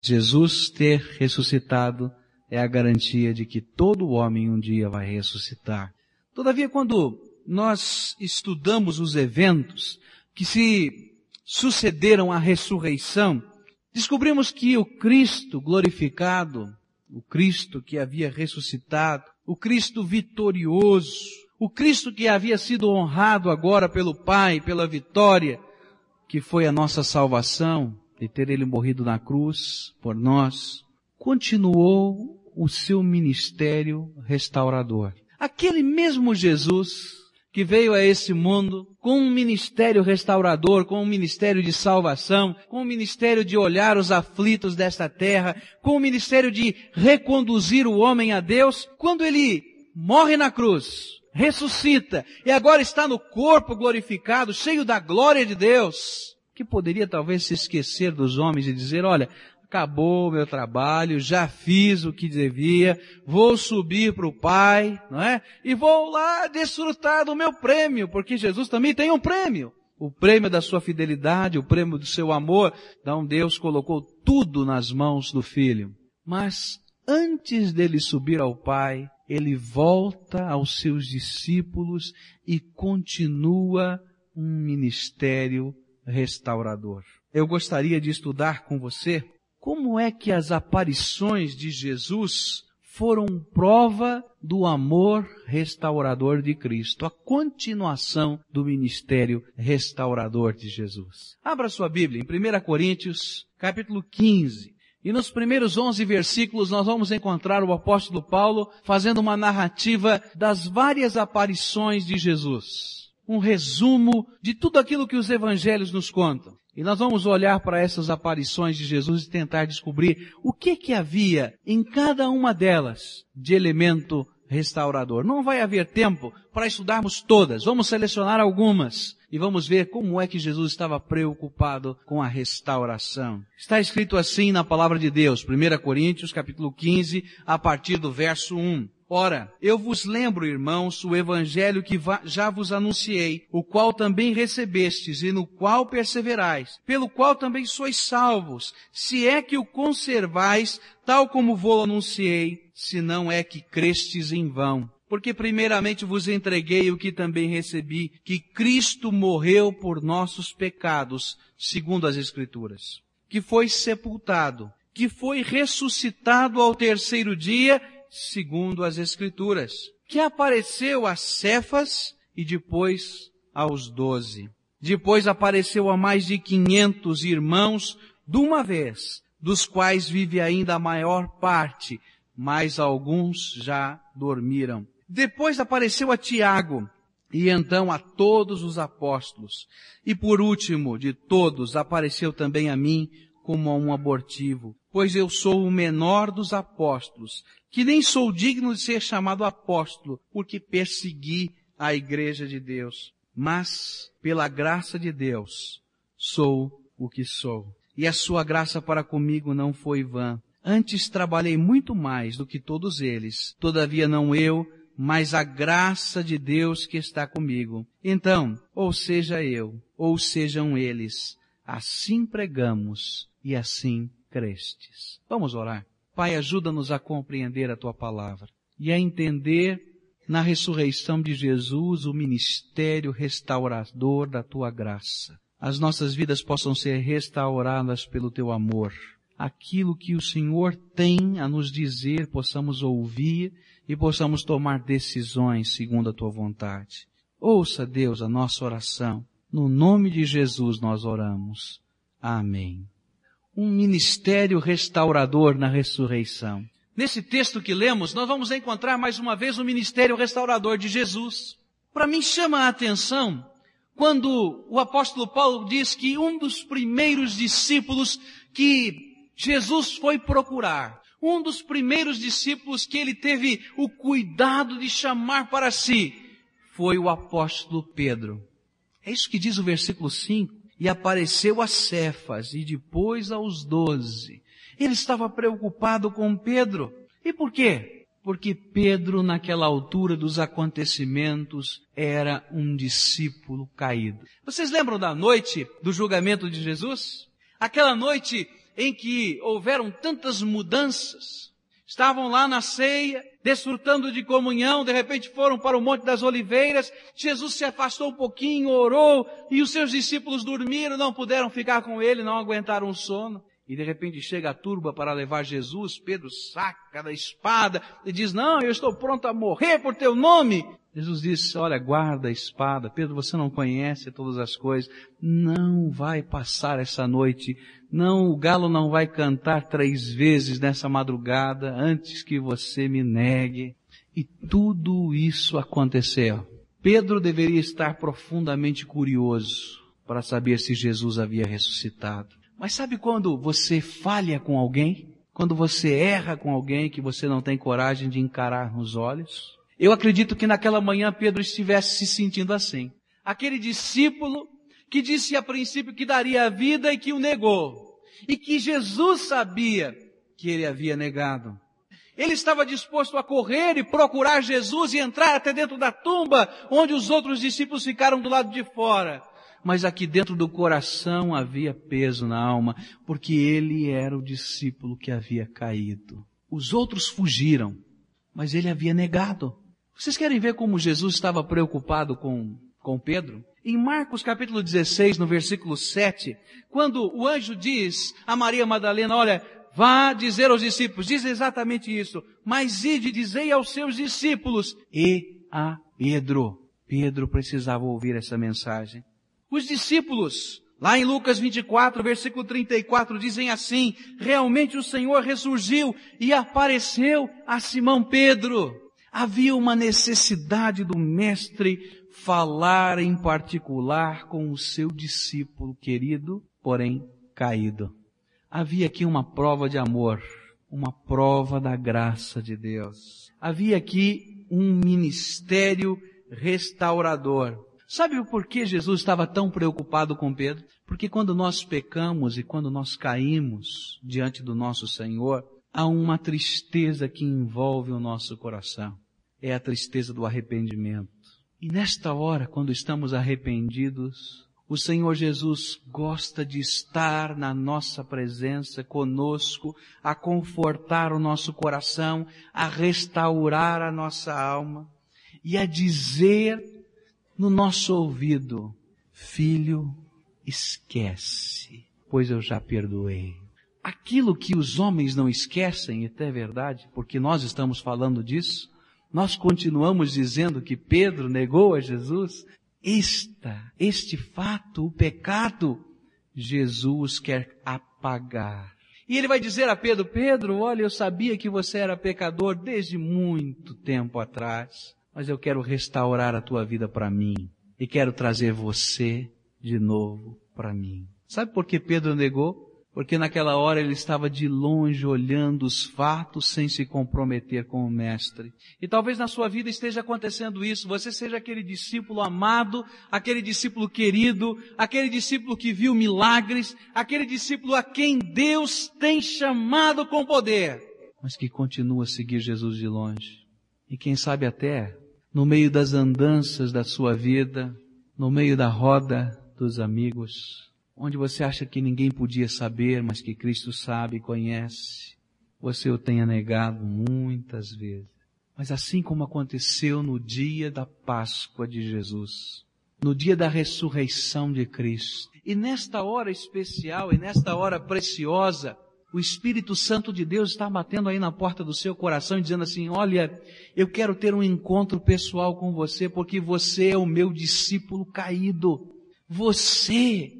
Jesus ter ressuscitado é a garantia de que todo homem um dia vai ressuscitar. Todavia, quando nós estudamos os eventos que se sucederam à ressurreição, descobrimos que o Cristo glorificado, o Cristo que havia ressuscitado, o Cristo vitorioso, o Cristo que havia sido honrado agora pelo Pai, pela vitória, que foi a nossa salvação, de ter ele morrido na cruz por nós, continuou o seu ministério restaurador. Aquele mesmo Jesus que veio a esse mundo com um ministério restaurador, com um ministério de salvação, com um ministério de olhar os aflitos desta terra, com um ministério de reconduzir o homem a Deus, quando ele morre na cruz, ressuscita e agora está no corpo glorificado, cheio da glória de Deus, que poderia talvez se esquecer dos homens e dizer, olha, acabou o meu trabalho, já fiz o que devia, vou subir para o Pai, não é? E vou lá desfrutar do meu prêmio, porque Jesus também tem um prêmio. O prêmio da sua fidelidade, o prêmio do seu amor. Então Deus colocou tudo nas mãos do Filho. Mas antes dele subir ao Pai, ele volta aos seus discípulos e continua um ministério restaurador. Eu gostaria de estudar com você como é que as aparições de Jesus foram prova do amor restaurador de Cristo, a continuação do ministério restaurador de Jesus. Abra sua Bíblia em 1 Coríntios, capítulo 15. E nos primeiros 11 versículos nós vamos encontrar o apóstolo Paulo fazendo uma narrativa das várias aparições de Jesus. Um resumo de tudo aquilo que os evangelhos nos contam. E nós vamos olhar para essas aparições de Jesus e tentar descobrir o que que havia em cada uma delas de elemento restaurador. Não vai haver tempo para estudarmos todas. Vamos selecionar algumas e vamos ver como é que Jesus estava preocupado com a restauração. Está escrito assim na palavra de Deus, 1 Coríntios capítulo 15, a partir do verso 1. Ora, eu vos lembro, irmãos, o evangelho que já vos anunciei, o qual também recebestes e no qual perseverais, pelo qual também sois salvos, se é que o conservais, tal como vou anunciei, se não é que crestes em vão. Porque primeiramente vos entreguei o que também recebi, que Cristo morreu por nossos pecados, segundo as Escrituras, que foi sepultado, que foi ressuscitado ao terceiro dia, segundo as Escrituras, que apareceu a Cefas e depois aos doze. Depois apareceu a mais de quinhentos irmãos de uma vez, dos quais vive ainda a maior parte, mas alguns já dormiram. Depois apareceu a Tiago, e então a todos os apóstolos. E por último de todos apareceu também a mim como a um abortivo, pois eu sou o menor dos apóstolos, que nem sou digno de ser chamado apóstolo, porque persegui a igreja de Deus. Mas, pela graça de Deus, sou o que sou. E a sua graça para comigo não foi vã. Antes trabalhei muito mais do que todos eles. Todavia não eu, mas a graça de Deus que está comigo. Então, ou seja eu, ou sejam eles, assim pregamos e assim crestes. Vamos orar. Pai, ajuda-nos a compreender a tua palavra e a entender na ressurreição de Jesus o ministério restaurador da tua graça. As nossas vidas possam ser restauradas pelo teu amor. Aquilo que o Senhor tem a nos dizer, possamos ouvir e possamos tomar decisões segundo a tua vontade. Ouça, Deus, a nossa oração. No nome de Jesus nós oramos. Amém um ministério restaurador na ressurreição. Nesse texto que lemos, nós vamos encontrar mais uma vez o ministério restaurador de Jesus. Para mim chama a atenção quando o apóstolo Paulo diz que um dos primeiros discípulos que Jesus foi procurar, um dos primeiros discípulos que ele teve o cuidado de chamar para si, foi o apóstolo Pedro. É isso que diz o versículo 5 e apareceu a Cefas e depois aos doze. Ele estava preocupado com Pedro. E por quê? Porque Pedro, naquela altura dos acontecimentos, era um discípulo caído. Vocês lembram da noite do julgamento de Jesus? Aquela noite em que houveram tantas mudanças. Estavam lá na ceia, desfrutando de comunhão, de repente foram para o Monte das Oliveiras, Jesus se afastou um pouquinho, orou, e os seus discípulos dormiram, não puderam ficar com ele, não aguentaram o sono. E de repente chega a turba para levar Jesus, Pedro saca da espada e diz, não, eu estou pronto a morrer por teu nome. Jesus disse, olha, guarda a espada. Pedro, você não conhece todas as coisas. Não vai passar essa noite. Não, o galo não vai cantar três vezes nessa madrugada antes que você me negue. E tudo isso aconteceu. Pedro deveria estar profundamente curioso para saber se Jesus havia ressuscitado. Mas sabe quando você falha com alguém? Quando você erra com alguém que você não tem coragem de encarar nos olhos? Eu acredito que naquela manhã Pedro estivesse se sentindo assim. Aquele discípulo que disse a princípio que daria a vida e que o negou. E que Jesus sabia que ele havia negado. Ele estava disposto a correr e procurar Jesus e entrar até dentro da tumba, onde os outros discípulos ficaram do lado de fora. Mas aqui dentro do coração havia peso na alma, porque ele era o discípulo que havia caído. Os outros fugiram, mas ele havia negado. Vocês querem ver como Jesus estava preocupado com, com Pedro? Em Marcos capítulo 16, no versículo 7, quando o anjo diz a Maria Madalena, olha, vá dizer aos discípulos, diz exatamente isso, mas ide dizei aos seus discípulos e a Pedro. Pedro precisava ouvir essa mensagem. Os discípulos, lá em Lucas 24, versículo 34, dizem assim, realmente o Senhor ressurgiu e apareceu a Simão Pedro. Havia uma necessidade do mestre falar em particular com o seu discípulo querido, porém caído. Havia aqui uma prova de amor, uma prova da graça de Deus. Havia aqui um ministério restaurador. Sabe o porquê Jesus estava tão preocupado com Pedro? Porque quando nós pecamos e quando nós caímos diante do nosso Senhor, há uma tristeza que envolve o nosso coração. É a tristeza do arrependimento. E nesta hora, quando estamos arrependidos, o Senhor Jesus gosta de estar na nossa presença conosco, a confortar o nosso coração, a restaurar a nossa alma e a dizer no nosso ouvido, filho, esquece, pois eu já perdoei. Aquilo que os homens não esquecem, e até é verdade, porque nós estamos falando disso, nós continuamos dizendo que Pedro negou a Jesus. Esta, este fato, o pecado, Jesus quer apagar. E ele vai dizer a Pedro, Pedro, olha, eu sabia que você era pecador desde muito tempo atrás, mas eu quero restaurar a tua vida para mim e quero trazer você de novo para mim. Sabe por que Pedro negou? Porque naquela hora ele estava de longe olhando os fatos sem se comprometer com o Mestre. E talvez na sua vida esteja acontecendo isso, você seja aquele discípulo amado, aquele discípulo querido, aquele discípulo que viu milagres, aquele discípulo a quem Deus tem chamado com poder, mas que continua a seguir Jesus de longe. E quem sabe até, no meio das andanças da sua vida, no meio da roda dos amigos, onde você acha que ninguém podia saber, mas que Cristo sabe e conhece, você o tenha negado muitas vezes. Mas assim como aconteceu no dia da Páscoa de Jesus, no dia da ressurreição de Cristo, e nesta hora especial, e nesta hora preciosa, o Espírito Santo de Deus está batendo aí na porta do seu coração e dizendo assim, olha, eu quero ter um encontro pessoal com você porque você é o meu discípulo caído. Você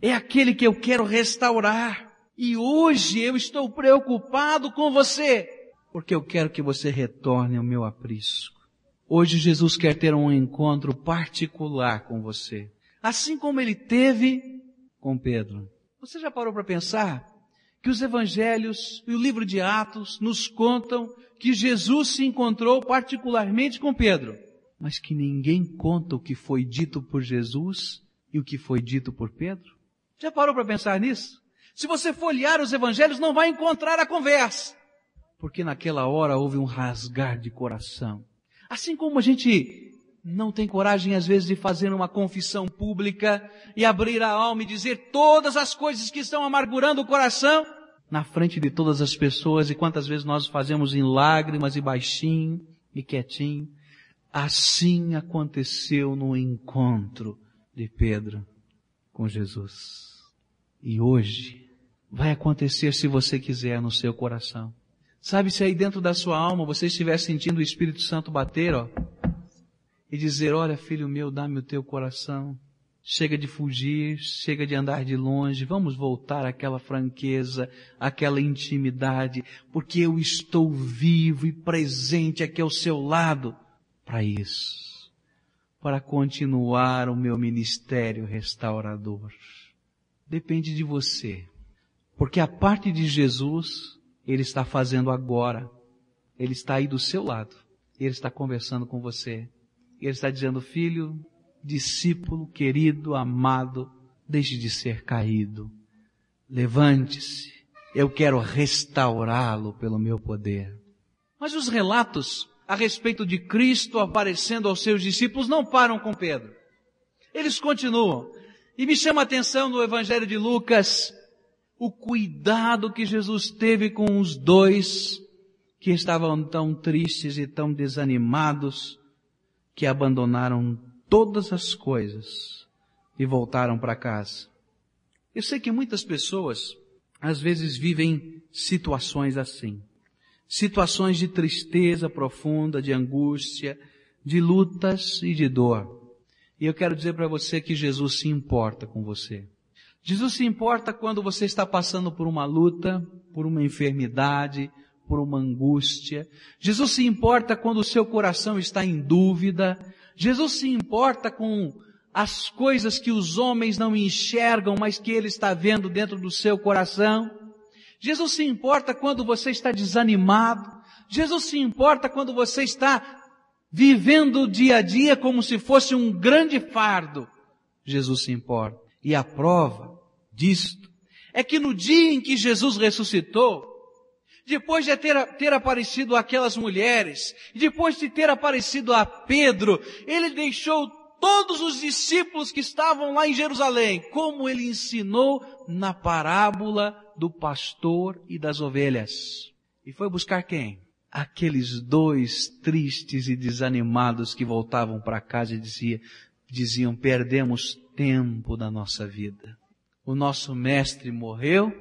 é aquele que eu quero restaurar. E hoje eu estou preocupado com você, porque eu quero que você retorne ao meu aprisco. Hoje Jesus quer ter um encontro particular com você, assim como ele teve com Pedro. Você já parou para pensar que os evangelhos e o livro de Atos nos contam que Jesus se encontrou particularmente com Pedro, mas que ninguém conta o que foi dito por Jesus e o que foi dito por Pedro? Já parou para pensar nisso? Se você folhear os evangelhos, não vai encontrar a conversa. Porque naquela hora houve um rasgar de coração. Assim como a gente não tem coragem às vezes de fazer uma confissão pública e abrir a alma e dizer todas as coisas que estão amargurando o coração, na frente de todas as pessoas e quantas vezes nós fazemos em lágrimas e baixinho e quietinho. Assim aconteceu no encontro de Pedro com Jesus. E hoje vai acontecer se você quiser no seu coração. Sabe se aí dentro da sua alma você estiver sentindo o Espírito Santo bater, ó, e dizer, olha filho meu, dá-me o teu coração. Chega de fugir, chega de andar de longe, vamos voltar àquela franqueza, àquela intimidade, porque eu estou vivo e presente aqui ao seu lado para isso, para continuar o meu ministério restaurador. Depende de você, porque a parte de Jesus, Ele está fazendo agora. Ele está aí do seu lado. Ele está conversando com você. Ele está dizendo, filho, discípulo querido, amado, deixe de ser caído. Levante-se. Eu quero restaurá-lo pelo meu poder. Mas os relatos a respeito de Cristo aparecendo aos seus discípulos não param com Pedro. Eles continuam. E me chama a atenção no Evangelho de Lucas o cuidado que Jesus teve com os dois que estavam tão tristes e tão desanimados que abandonaram todas as coisas e voltaram para casa. Eu sei que muitas pessoas às vezes vivem situações assim. Situações de tristeza profunda, de angústia, de lutas e de dor. E eu quero dizer para você que Jesus se importa com você. Jesus se importa quando você está passando por uma luta, por uma enfermidade, por uma angústia. Jesus se importa quando o seu coração está em dúvida. Jesus se importa com as coisas que os homens não enxergam, mas que Ele está vendo dentro do seu coração. Jesus se importa quando você está desanimado. Jesus se importa quando você está vivendo o dia a dia como se fosse um grande fardo. Jesus se importa. E a prova disto é que no dia em que Jesus ressuscitou, depois de ter, ter aparecido aquelas mulheres, depois de ter aparecido a Pedro, ele deixou todos os discípulos que estavam lá em Jerusalém, como ele ensinou na parábola do pastor e das ovelhas. E foi buscar quem? Aqueles dois tristes e desanimados que voltavam para casa e dizia, diziam, perdemos tempo da nossa vida. O nosso mestre morreu,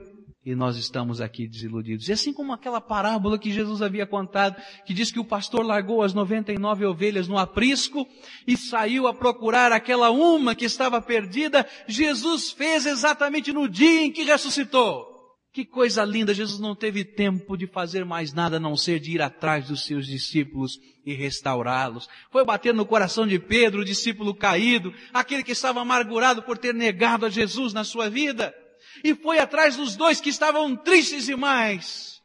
e nós estamos aqui desiludidos. E assim como aquela parábola que Jesus havia contado, que diz que o pastor largou as 99 ovelhas no aprisco e saiu a procurar aquela uma que estava perdida, Jesus fez exatamente no dia em que ressuscitou. Que coisa linda, Jesus não teve tempo de fazer mais nada a não ser de ir atrás dos seus discípulos e restaurá-los. Foi bater no coração de Pedro, o discípulo caído, aquele que estava amargurado por ter negado a Jesus na sua vida e foi atrás dos dois que estavam tristes demais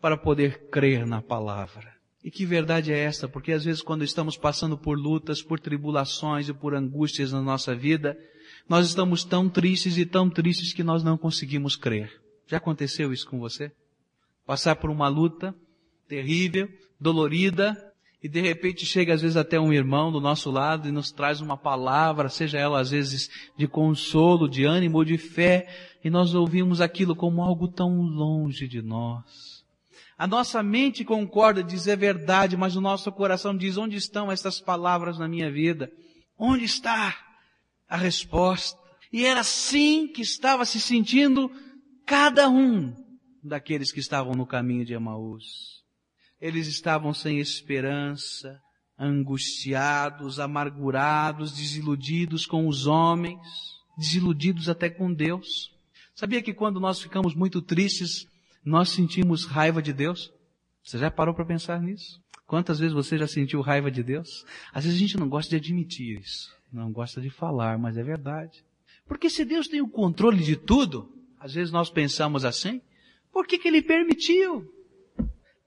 para poder crer na palavra. E que verdade é esta? Porque às vezes quando estamos passando por lutas, por tribulações e por angústias na nossa vida, nós estamos tão tristes e tão tristes que nós não conseguimos crer. Já aconteceu isso com você? Passar por uma luta terrível, dolorida, e de repente chega às vezes até um irmão do nosso lado e nos traz uma palavra, seja ela às vezes de consolo, de ânimo ou de fé, e nós ouvimos aquilo como algo tão longe de nós. A nossa mente concorda, diz é verdade, mas o nosso coração diz onde estão essas palavras na minha vida? Onde está a resposta? E era assim que estava se sentindo cada um daqueles que estavam no caminho de Emaús. Eles estavam sem esperança, angustiados, amargurados, desiludidos com os homens, desiludidos até com Deus. Sabia que quando nós ficamos muito tristes, nós sentimos raiva de Deus? Você já parou para pensar nisso? Quantas vezes você já sentiu raiva de Deus? Às vezes a gente não gosta de admitir isso, não gosta de falar, mas é verdade. Porque se Deus tem o controle de tudo, às vezes nós pensamos assim, por que, que Ele permitiu?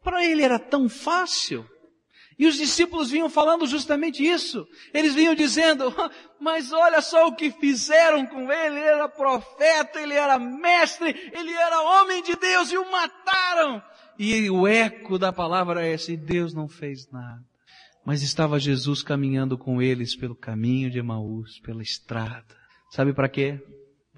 Para ele era tão fácil. E os discípulos vinham falando justamente isso. Eles vinham dizendo, mas olha só o que fizeram com ele. Ele era profeta, ele era mestre, ele era homem de Deus e o mataram. E o eco da palavra é esse, Deus não fez nada. Mas estava Jesus caminhando com eles pelo caminho de Emaús, pela estrada. Sabe para quê?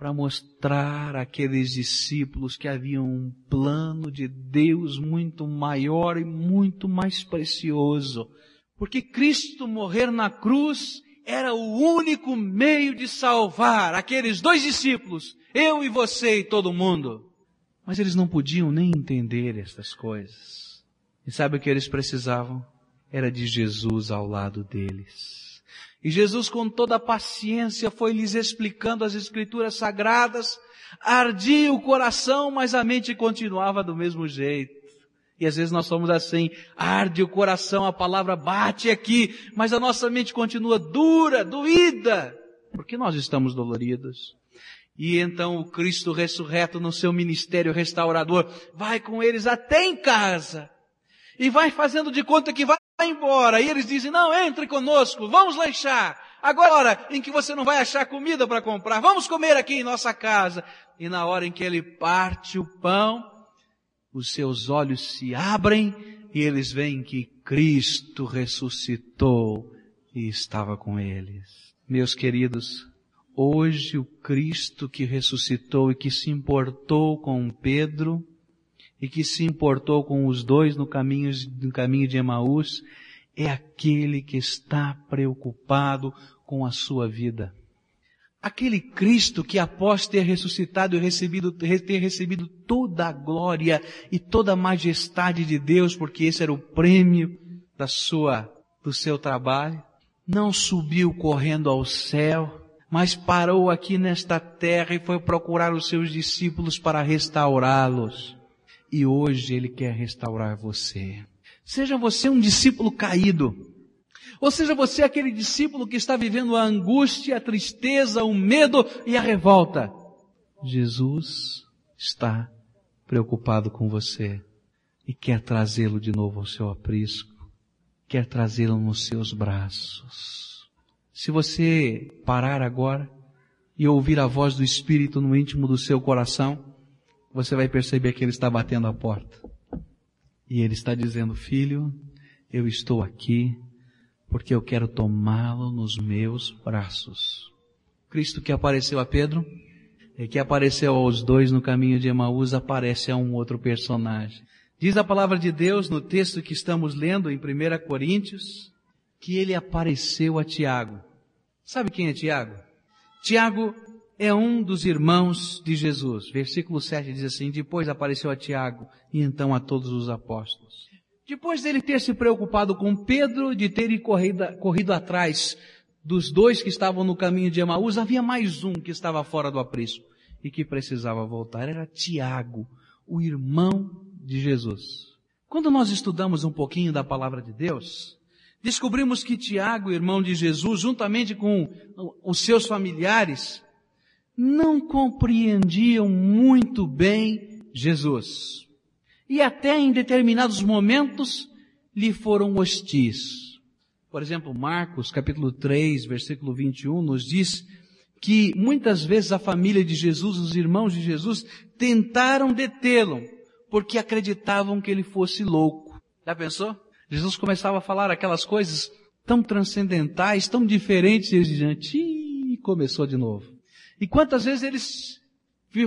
Para mostrar àqueles discípulos que havia um plano de Deus muito maior e muito mais precioso. Porque Cristo morrer na cruz era o único meio de salvar aqueles dois discípulos, eu e você e todo mundo. Mas eles não podiam nem entender estas coisas. E sabe o que eles precisavam? Era de Jesus ao lado deles. E Jesus, com toda a paciência, foi lhes explicando as escrituras sagradas, ardia o coração, mas a mente continuava do mesmo jeito. E às vezes nós somos assim, arde o coração, a palavra bate aqui, mas a nossa mente continua dura, doída, porque nós estamos doloridos. E então o Cristo ressurreto no seu ministério restaurador vai com eles até em casa e vai fazendo de conta que vai embora. E eles dizem, não, entre conosco, vamos lanchar. Agora em que você não vai achar comida para comprar, vamos comer aqui em nossa casa. E na hora em que ele parte o pão, os seus olhos se abrem e eles veem que Cristo ressuscitou e estava com eles. Meus queridos, hoje o Cristo que ressuscitou e que se importou com Pedro e que se importou com os dois no caminho, no caminho de Emaús, é aquele que está preocupado com a sua vida. Aquele Cristo que após ter ressuscitado e recebido, ter recebido toda a glória e toda a majestade de Deus, porque esse era o prêmio da sua, do seu trabalho, não subiu correndo ao céu, mas parou aqui nesta terra e foi procurar os seus discípulos para restaurá-los. E hoje Ele quer restaurar você. Seja você um discípulo caído, ou seja você aquele discípulo que está vivendo a angústia, a tristeza, o medo e a revolta. Jesus está preocupado com você e quer trazê-lo de novo ao seu aprisco, quer trazê-lo nos seus braços. Se você parar agora e ouvir a voz do Espírito no íntimo do seu coração, você vai perceber que Ele está batendo a porta. E Ele está dizendo, filho, eu estou aqui porque eu quero tomá-lo nos meus braços. Cristo que apareceu a Pedro e que apareceu aos dois no caminho de Emaús aparece a um outro personagem. Diz a palavra de Deus no texto que estamos lendo em 1 Coríntios que ele apareceu a Tiago. Sabe quem é Tiago? Tiago é um dos irmãos de Jesus. Versículo 7 diz assim, depois apareceu a Tiago e então a todos os apóstolos. Depois dele ter se preocupado com Pedro, de ter corrido, corrido atrás dos dois que estavam no caminho de Emaús, havia mais um que estava fora do aprisco e que precisava voltar. Era Tiago, o irmão de Jesus. Quando nós estudamos um pouquinho da palavra de Deus, descobrimos que Tiago, irmão de Jesus, juntamente com os seus familiares, não compreendiam muito bem Jesus. E até em determinados momentos lhe foram hostis. Por exemplo, Marcos capítulo 3, versículo 21 nos diz que muitas vezes a família de Jesus, os irmãos de Jesus, tentaram detê-lo, porque acreditavam que ele fosse louco. Já pensou? Jesus começava a falar aquelas coisas tão transcendentais, tão diferentes, e eles diziam, começou de novo. E quantas vezes eles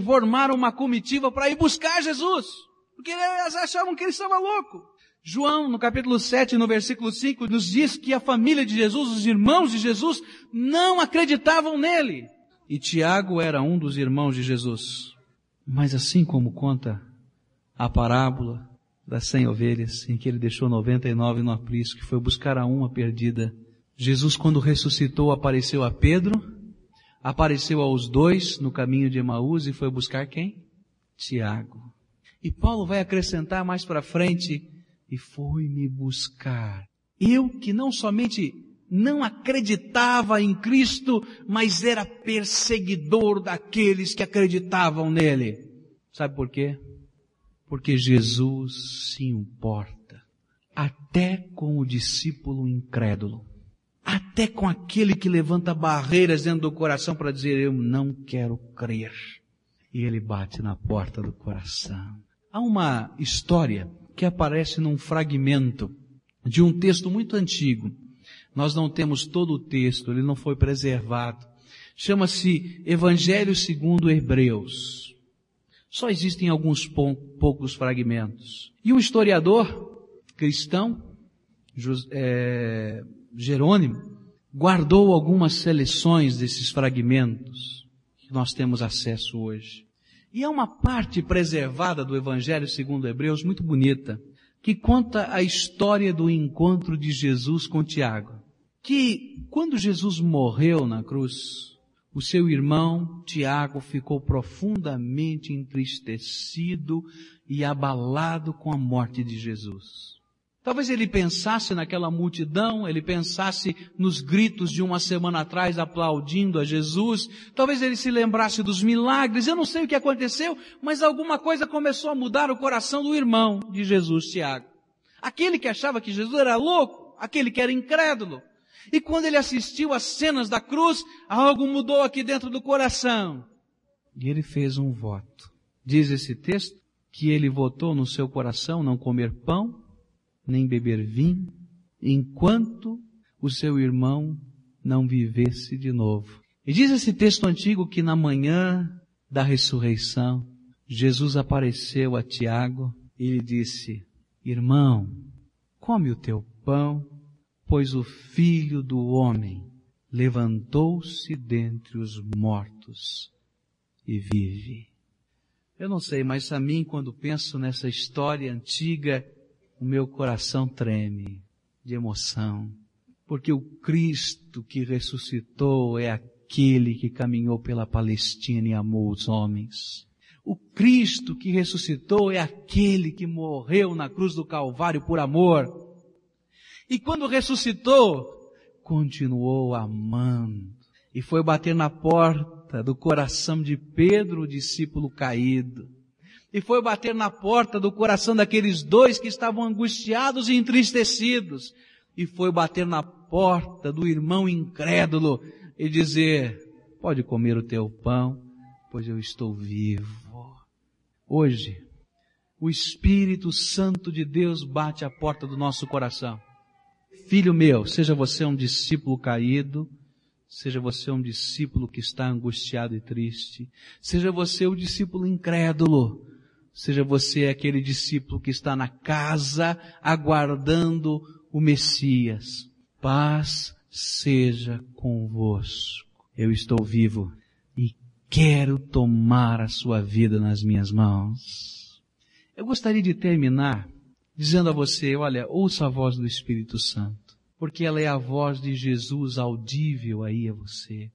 formaram uma comitiva para ir buscar Jesus? Porque eles achavam que ele estava louco. João, no capítulo 7, no versículo 5, nos diz que a família de Jesus, os irmãos de Jesus, não acreditavam nele. E Tiago era um dos irmãos de Jesus. Mas assim como conta a parábola das cem ovelhas, em que ele deixou 99 no aprisco, que foi buscar a uma perdida. Jesus, quando ressuscitou, apareceu a Pedro, apareceu aos dois no caminho de Emaús e foi buscar quem? Tiago. E Paulo vai acrescentar mais para frente, e foi me buscar. Eu que não somente não acreditava em Cristo, mas era perseguidor daqueles que acreditavam nele. Sabe por quê? Porque Jesus se importa até com o discípulo incrédulo, até com aquele que levanta barreiras dentro do coração para dizer eu não quero crer. E ele bate na porta do coração. Há uma história que aparece num fragmento de um texto muito antigo. Nós não temos todo o texto, ele não foi preservado. Chama-se Evangelho segundo Hebreus. Só existem alguns poucos fragmentos. E um historiador cristão, é, Jerônimo, guardou algumas seleções desses fragmentos que nós temos acesso hoje. E é uma parte preservada do Evangelho segundo Hebreus muito bonita, que conta a história do encontro de Jesus com Tiago. Que quando Jesus morreu na cruz, o seu irmão Tiago ficou profundamente entristecido e abalado com a morte de Jesus. Talvez ele pensasse naquela multidão, ele pensasse nos gritos de uma semana atrás aplaudindo a Jesus, talvez ele se lembrasse dos milagres, eu não sei o que aconteceu, mas alguma coisa começou a mudar o coração do irmão de Jesus, Tiago. Aquele que achava que Jesus era louco, aquele que era incrédulo. E quando ele assistiu às cenas da cruz, algo mudou aqui dentro do coração. E ele fez um voto. Diz esse texto que ele votou no seu coração não comer pão nem beber vinho, enquanto o seu irmão não vivesse de novo. E diz esse texto antigo que na manhã da ressurreição, Jesus apareceu a Tiago e lhe disse, irmão, come o teu pão, pois o filho do homem levantou-se dentre os mortos e vive. Eu não sei, mas a mim, quando penso nessa história antiga, o meu coração treme de emoção, porque o Cristo que ressuscitou é aquele que caminhou pela Palestina e amou os homens. O Cristo que ressuscitou é aquele que morreu na cruz do Calvário por amor. E quando ressuscitou, continuou amando. E foi bater na porta do coração de Pedro, o discípulo caído e foi bater na porta do coração daqueles dois que estavam angustiados e entristecidos, e foi bater na porta do irmão incrédulo e dizer, pode comer o teu pão, pois eu estou vivo. Hoje, o Espírito Santo de Deus bate à porta do nosso coração. Filho meu, seja você um discípulo caído, seja você um discípulo que está angustiado e triste, seja você o discípulo incrédulo, Seja você aquele discípulo que está na casa aguardando o Messias. Paz seja convosco. Eu estou vivo e quero tomar a sua vida nas minhas mãos. Eu gostaria de terminar dizendo a você, olha, ouça a voz do Espírito Santo, porque ela é a voz de Jesus audível aí a você.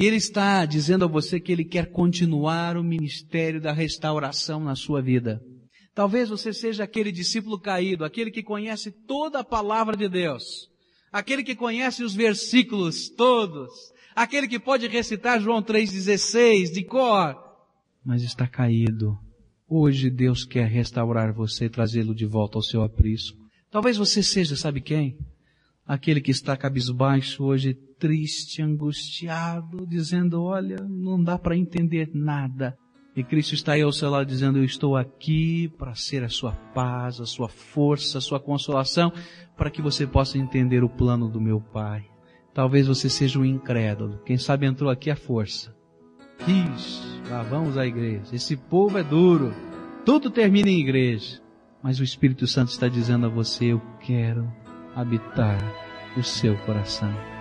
E Ele está dizendo a você que Ele quer continuar o ministério da restauração na sua vida. Talvez você seja aquele discípulo caído, aquele que conhece toda a palavra de Deus, aquele que conhece os versículos todos, aquele que pode recitar João 3,16 de cor, mas está caído. Hoje Deus quer restaurar você e trazê-lo de volta ao seu aprisco. Talvez você seja, sabe quem? Aquele que está cabisbaixo hoje triste, angustiado, dizendo, olha, não dá para entender nada. E Cristo está aí ao seu lado dizendo, eu estou aqui para ser a sua paz, a sua força, a sua consolação, para que você possa entender o plano do meu Pai. Talvez você seja um incrédulo. Quem sabe entrou aqui a força. Ixi, lá vamos à igreja. Esse povo é duro. Tudo termina em igreja. Mas o Espírito Santo está dizendo a você, eu quero habitar o seu coração.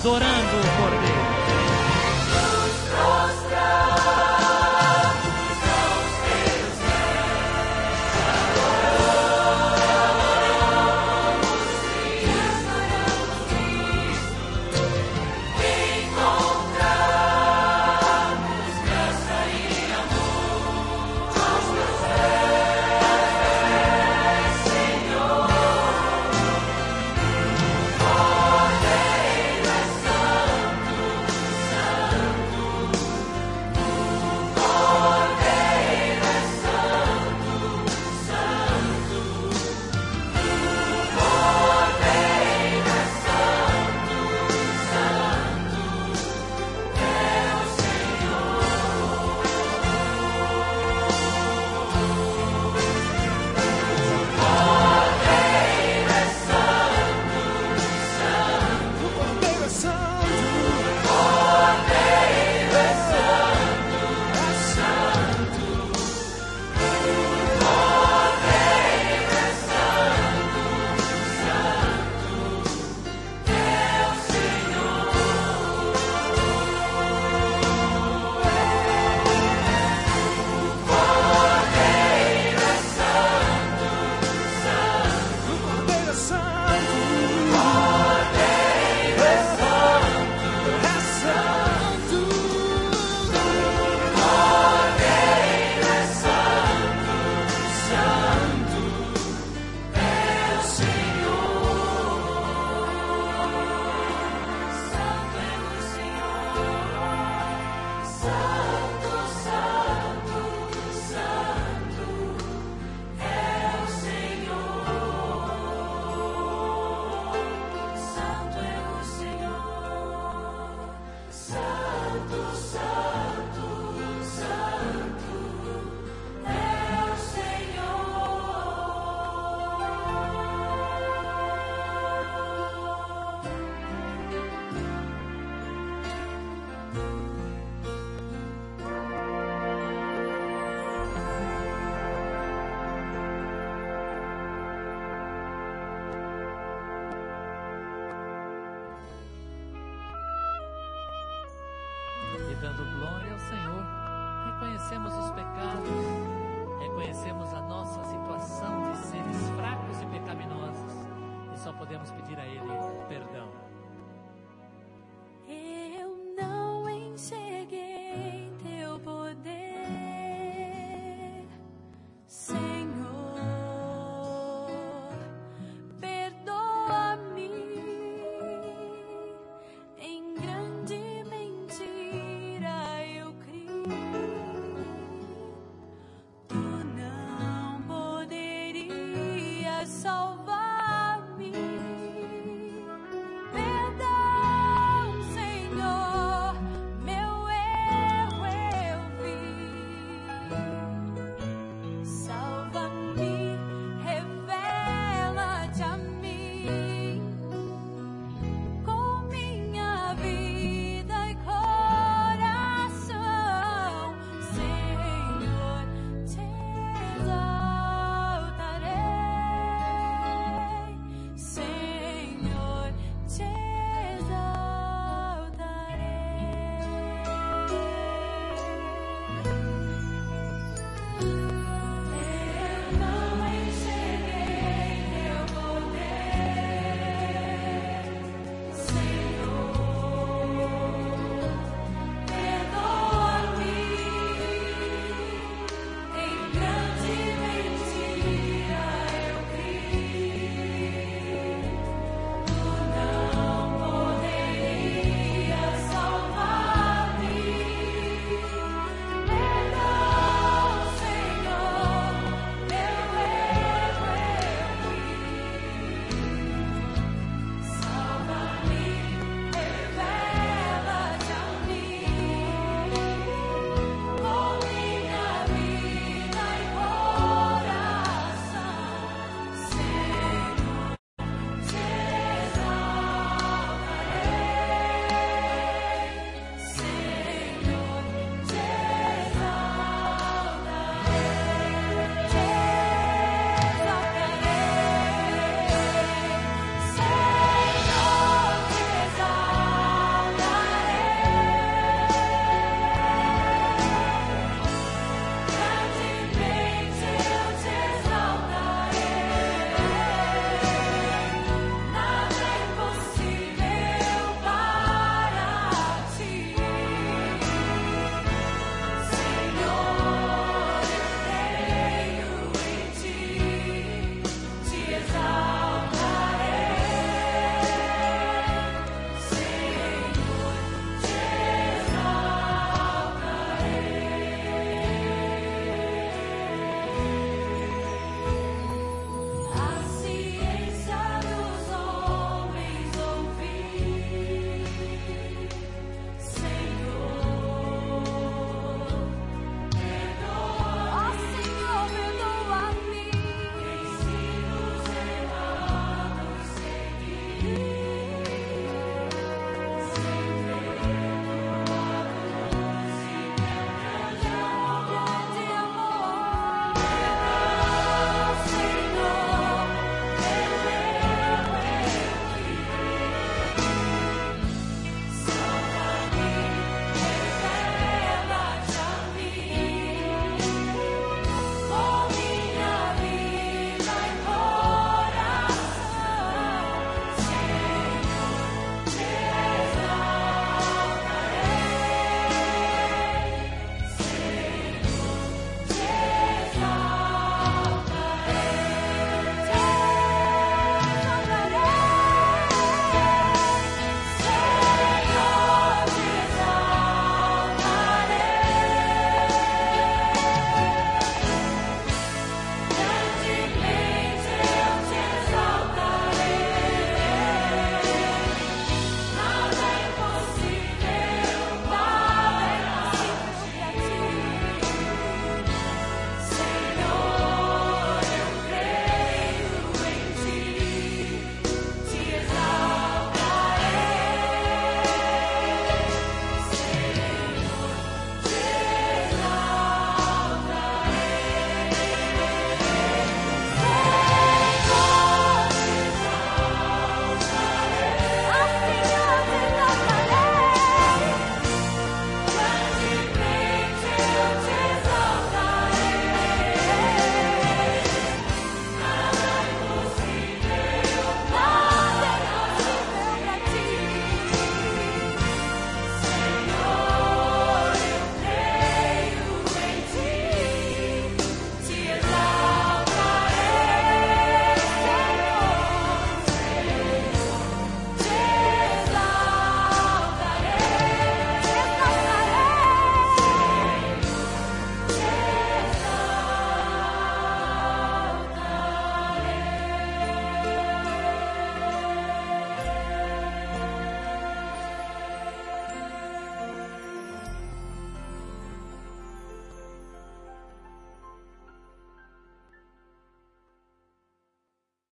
Adorando o Cordeiro.